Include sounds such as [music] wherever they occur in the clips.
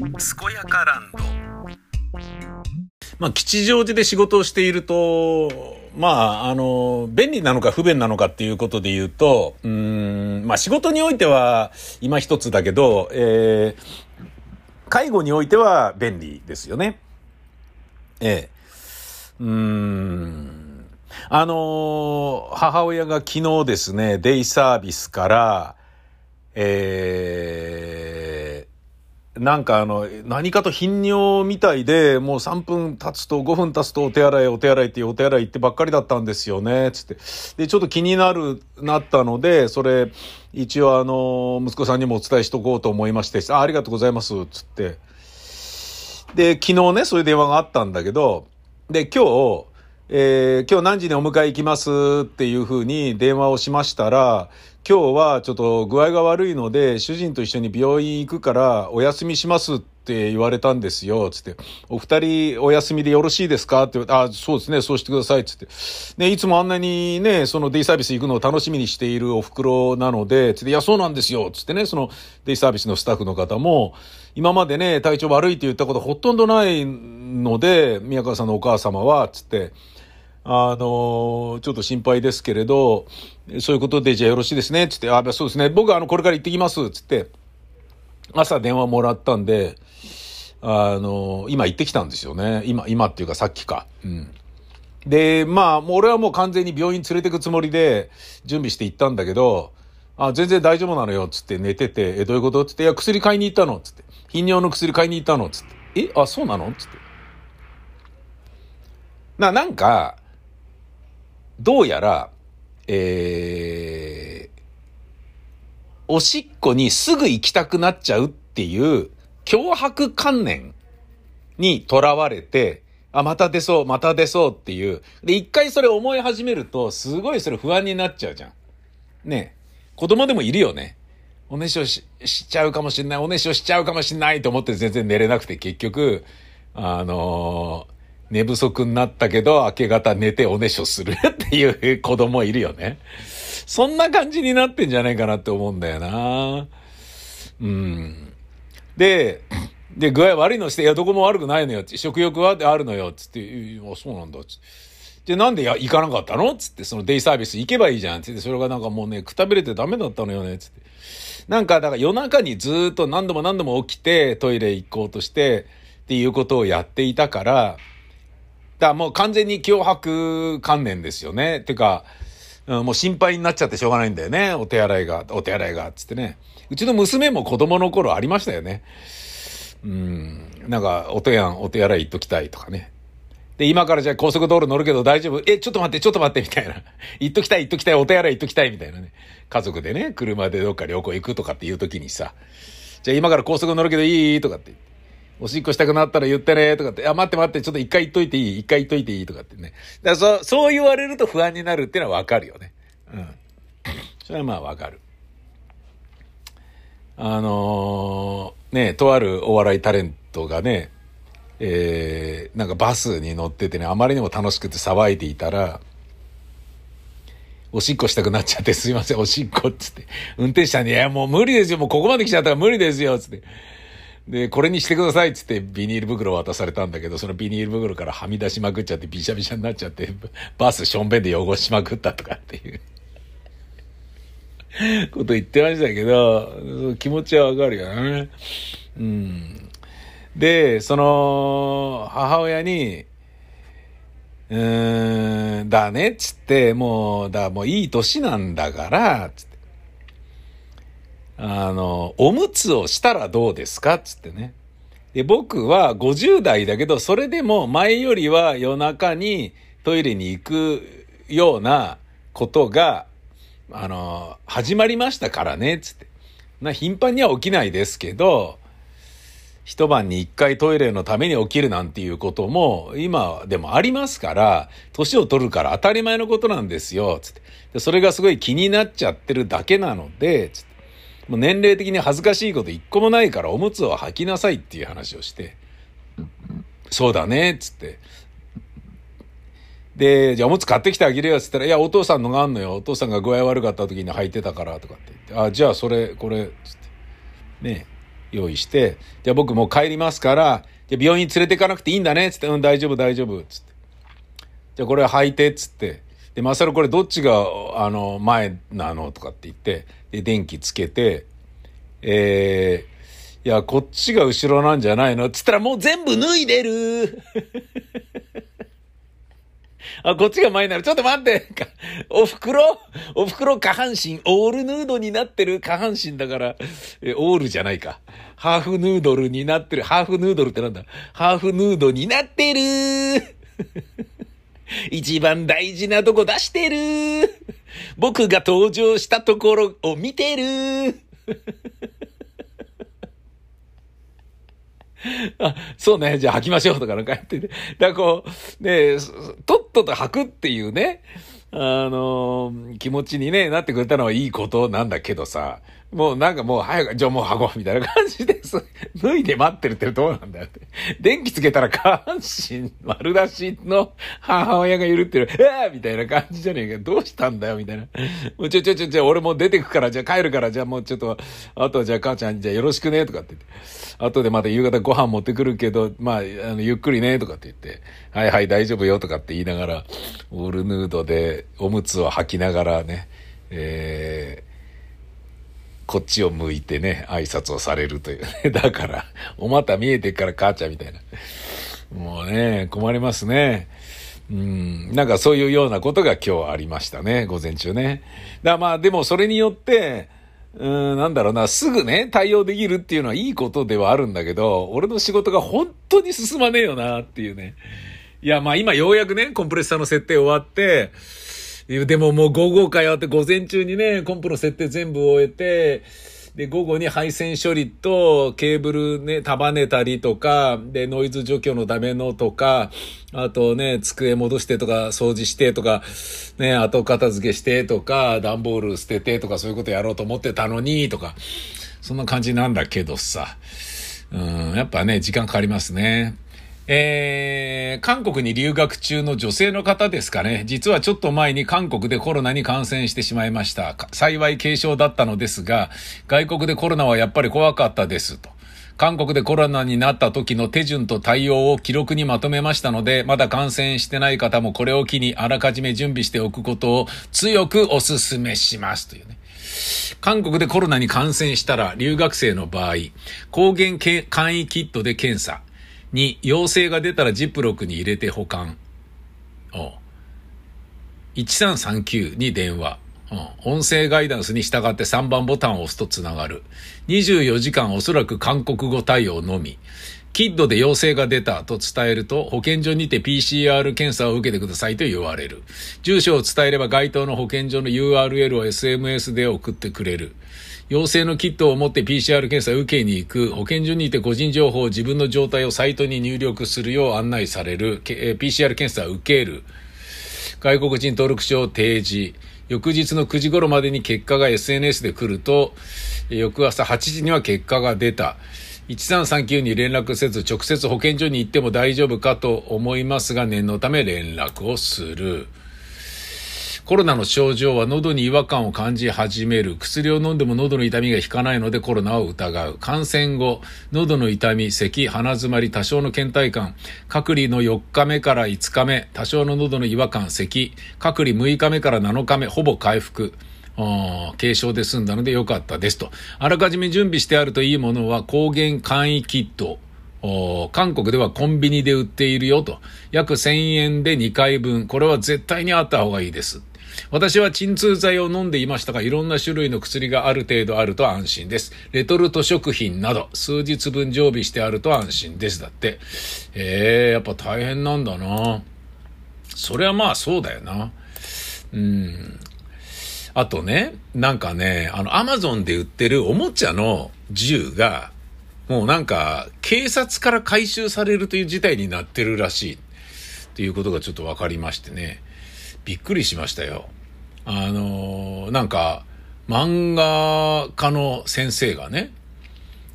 健やかランドまあ吉祥寺で仕事をしているとまあ、あの、便利なのか不便なのかっていうことで言うと、うん、まあ仕事においては今一つだけど、えー、介護においては便利ですよね。ええ。うーん。あの、母親が昨日ですね、デイサービスから、えー、なんかあの、何かと頻尿みたいで、もう3分経つと5分経つとお手洗いお手洗いってお手洗い行ってばっかりだったんですよね、つって。で、ちょっと気になる、なったので、それ、一応あの、息子さんにもお伝えしとこうと思いまして、あありがとうございます、つって。で、昨日ね、そういう電話があったんだけど、で、今日、えー、今日何時にお迎え行きますっていうふうに電話をしましたら、今日はちょっと具合が悪いので、主人と一緒に病院行くからお休みしますって言われたんですよ、つって。お二人お休みでよろしいですか？って言われて、あ、そうですね、そうしてください、つって。ね、いつもあんなにね、そのデイサービス行くのを楽しみにしているお袋なので、つって、いや、そうなんですよ、つってね、そのデイサービスのスタッフの方も、今までね、体調悪いって言ったことほとんどないので、宮川さんのお母様は、つって、あの、ちょっと心配ですけれど、そういうことでじゃあよろしいですね、つって、あ、そうですね、僕あの、これから行ってきます、つって、朝電話もらったんで、あの、今行ってきたんですよね。今、今っていうかさっきか。うん。で、まあ、もう俺はもう完全に病院連れてくつもりで準備して行ったんだけど、あ、全然大丈夫なのよ、つって寝てて、え、どういうこと？つって、いや、薬買いに行ったの、つって。頻尿の薬買いに行ったの、つって。え、あ、そうなの？つって。な、なんか、どうやら、えー、おしっこにすぐ行きたくなっちゃうっていう脅迫観念にとらわれて、あ、また出そう、また出そうっていう。で、一回それ思い始めると、すごいそれ不安になっちゃうじゃん。ね子供でもいるよね。おねしょしちゃうかもしんない、おねしょしちゃうかもしんないと思って全然寝れなくて結局、あの寝不足になったけど、明け方寝ておねしょする [laughs] っていう子供いるよね。そんな感じになってんじゃないかなって思うんだよな。うん。で、で、具合悪いのして、いや、どこも悪くないのよ、食欲はあるのよ、つって、あ、そうなんだ、つって。で、なんでや行かなかったの？つって、そのデイサービス行けばいいじゃん、つって、それがなんかもうね、くたびれてダメだったのよね、つって。なんか、だから夜中にずっと何度も何度も起きて、トイレ行こうとして、っていうことをやっていたから、からもう完全に脅迫観念ですよね。てか、うん、もう心配になっちゃってしょうがないんだよね。お手洗いが、お手洗いが、つってね。うちの娘も子供の頃ありましたよね。うん、なんか、お手やん、お手洗い行っときたいとかね。で、今からじゃあ高速道路乗るけど大丈夫？え、ちょっと待って、ちょっと待って、みたいな。[laughs] 行っときたい、行っときたい、お手洗い行っときたい、みたいなね。家族でね、車でどっか旅行行くとかっていう時にさ、じゃあ今から高速乗るけどいい？とかっておしっこしたくなったら言ってね、とかって、あ、待って待って、ちょっと一回言っといていい？一回言っといていい？とかってね。だからそう、そう言われると不安になるっていうのはわかるよね。うん。それはまあわかる。あのー、ね、とあるお笑いタレントがね、えー、なんかバスに乗っててね、あまりにも楽しくて騒いでいたら、おしっこしたくなっちゃって、すいません、おしっこっつって。運転手さんに、いや、もう無理ですよ、もうここまで来ちゃったら無理ですよ、つって。で、これにしてくださいっつってビニール袋を渡されたんだけど、そのビニール袋からはみ出しまくっちゃってびしゃびしゃになっちゃって、バスしょんべんで汚しまくったとかっていう [laughs] こと言ってましたけど、気持ちはわかるよね。うん。で、その、母親に、うーん、だねっつって、もう、だ、もういい年なんだから、つって。あの、おむつをしたらどうですか？つってね。で、僕は50代だけど、それでも前よりは夜中にトイレに行くようなことが、あの、始まりましたからね、つって。な、頻繁には起きないですけど、一晩に一回トイレのために起きるなんていうことも今でもありますから、年を取るから当たり前のことなんですよ、つって。でそれがすごい気になっちゃってるだけなので、つって。もう年齢的に恥ずかしいこと一個もないからおむつを履きなさいっていう話をして、そうだね、っつって。で、じゃあおむつ買ってきてあげるよっつったら、いや、お父さんのがあんのよ。お父さんが具合悪かった時に履いてたから、とかって言って、あ、じゃあそれ、これ、つって。ね用意して、じゃあ僕もう帰りますから、じゃあ病院連れて行かなくていいんだね、つって、うん、大丈夫、大丈夫、つって。じゃあこれ履いて、つって。で、マサルこれどっちが、あの、前なのとかって言って、で、電気つけて、えー、いや、こっちが後ろなんじゃないのつったらもう全部脱いでる [laughs] あ、こっちが前になる。ちょっと待って [laughs] お袋お袋下半身、オールヌードになってる下半身だから、え、オールじゃないか。ハーフヌードルになってる。ハーフヌードルってなんだ？ハーフヌードになってる一番大事なとこ出してる。僕が登場したところを見てる。[laughs] あ、そうね、じゃあ吐きましょうとかなんかやってて。だからこう、ね、とっとと吐くっていうね、あのー、気持ちにね、なってくれたのはいいことなんだけどさ、もうなんかもう早く、じゃあもう箱みたいな感じです。[laughs] 脱いで待ってるってどうなんだよって。電気つけたら下半身丸出しの母親がいるってる。[laughs] えーみたいな感じじゃねえか。どうしたんだよみたいな。もうちょちょちょちょ、俺もう出てくから、じゃあ帰るから、じゃあもうちょっと、あとはじゃあ母ちゃん、じゃあよろしくねとかって言って。後でまた夕方ご飯持ってくるけど、まあ、あの、ゆっくりねとかって言って。はいはい大丈夫よとかって言いながら、オールヌードでおむつを履きながらね、えー、こっちを向いてね、挨拶をされるというね。[laughs] だから、お股見えてから母ちゃんみたいな。もうね、困りますね。うん、なんかそういうようなことが今日ありましたね、午前中ね。だまあでもそれによって、うん、なんだろうな、すぐね、対応できるっていうのはいいことではあるんだけど、俺の仕事が本当に進まねえよなっていうね。いや、まあ今ようやくね、コンプレッサーの設定終わって、でももう午後かよって午前中にね、コンプの設定全部終えて、で、午後に配線処理とケーブルね、束ねたりとか、で、ノイズ除去のためのとか、あとね、机戻してとか、掃除してとか、ね、後片付けしてとか、段ボール捨ててとか、そういうことやろうと思ってたのに、とか、そんな感じなんだけどさ。うん、やっぱね、時間かかりますね。えー、韓国に留学中の女性の方ですかね。実はちょっと前に韓国でコロナに感染してしまいました。幸い軽症だったのですが、外国でコロナはやっぱり怖かったですと。韓国でコロナになった時の手順と対応を記録にまとめましたので、まだ感染してない方もこれを機にあらかじめ準備しておくことを強くお勧めしますというね。韓国でコロナに感染したら留学生の場合、抗原簡易キットで検査。に、陽性が出たらジップロックに入れて保管。1339に電話。音声ガイダンスに従って3番ボタンを押すとつながる。24時間おそらく韓国語対応のみ。キッドで陽性が出たと伝えると、保健所にて PCR 検査を受けてくださいと言われる。住所を伝えれば該当の保健所の URL を SMS で送ってくれる。陽性のキットを持って PCR 検査を受けに行く、保健所にいて個人情報を、自分の状態をサイトに入力するよう案内される、PCR 検査を受ける、外国人登録証を提示、翌日の9時頃までに結果が SNS で来ると、翌朝8時には結果が出た。1339に連絡せず直接保健所に行っても大丈夫かと思いますが念のため連絡をする。コロナの症状は喉に違和感を感じ始める。薬を飲んでも喉の痛みが引かないのでコロナを疑う。感染後、喉の痛み、咳、鼻詰まり、多少の倦怠感。隔離の4日目から5日目、多少の喉の違和感、咳。隔離6日目から7日目、ほぼ回復。軽症で済んだので良かったですと。あらかじめ準備してあるといいものは抗原簡易キット。韓国ではコンビニで売っているよと。約1000円で2回分。これは絶対にあった方がいいです。私は鎮痛剤を飲んでいましたが、いろんな種類の薬がある程度あると安心です。レトルト食品など、数日分常備してあると安心です。だって。ええー、やっぱ大変なんだな。それはまあそうだよな。うん。あとね、なんかね、あの、アマゾンで売ってるおもちゃの銃が、もうなんか、警察から回収されるという事態になってるらしい。っていうことがちょっと分かりましてね。びっくりしましたよ。あのなんか、漫画家の先生がね、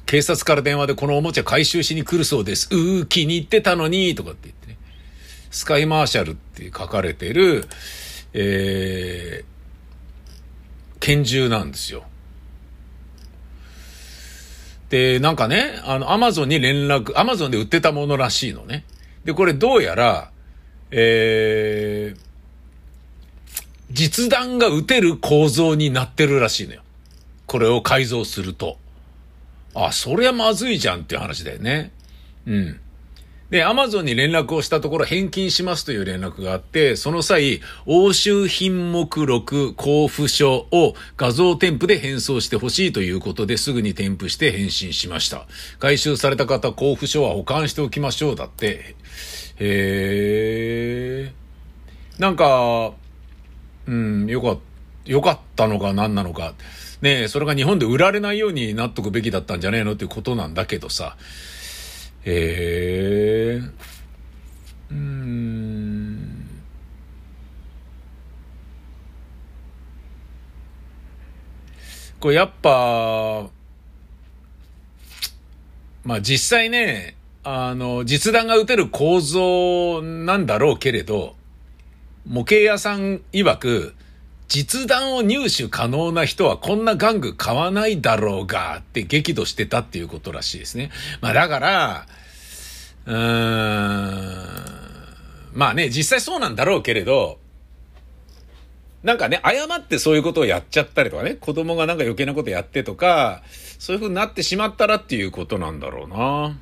警察から電話でこのおもちゃ回収しに来るそうです。うー、気に入ってたのに、とかって言ってね。スカイマーシャルって書かれてる、えー、拳銃なんですよ。で、なんかね、あの、アマゾンに連絡、アマゾンで売ってたものらしいのね。で、これどうやら、えー、実弾が撃てる構造になってるらしいのよ。これを改造すると。あ、そりゃまずいじゃんっていう話だよね。うん。で、アマゾンに連絡をしたところ返金しますという連絡があって、その際、押収品目録交付書を画像添付で返送してほしいということですぐに添付して返信しました。回収された方、交付書は保管しておきましょう。だって。へー。なんか、うん、よかった、よかったのか何なのか。ね、それが日本で売られないようになっとくべきだったんじゃねえのっていうことなんだけどさ。へえ。うん。これやっぱ、まあ実際ね、あの、実弾が撃てる構造なんだろうけれど、模型屋さん曰く、実弾を入手可能な人はこんな玩具買わないだろうがって激怒してたっていうことらしいですね。まあだから、うーん、まあね、実際そうなんだろうけれど、なんかね、誤ってそういうことをやっちゃったりとかね、子供がなんか余計なことやってとか、そういう風になってしまったらっていうことなんだろうな。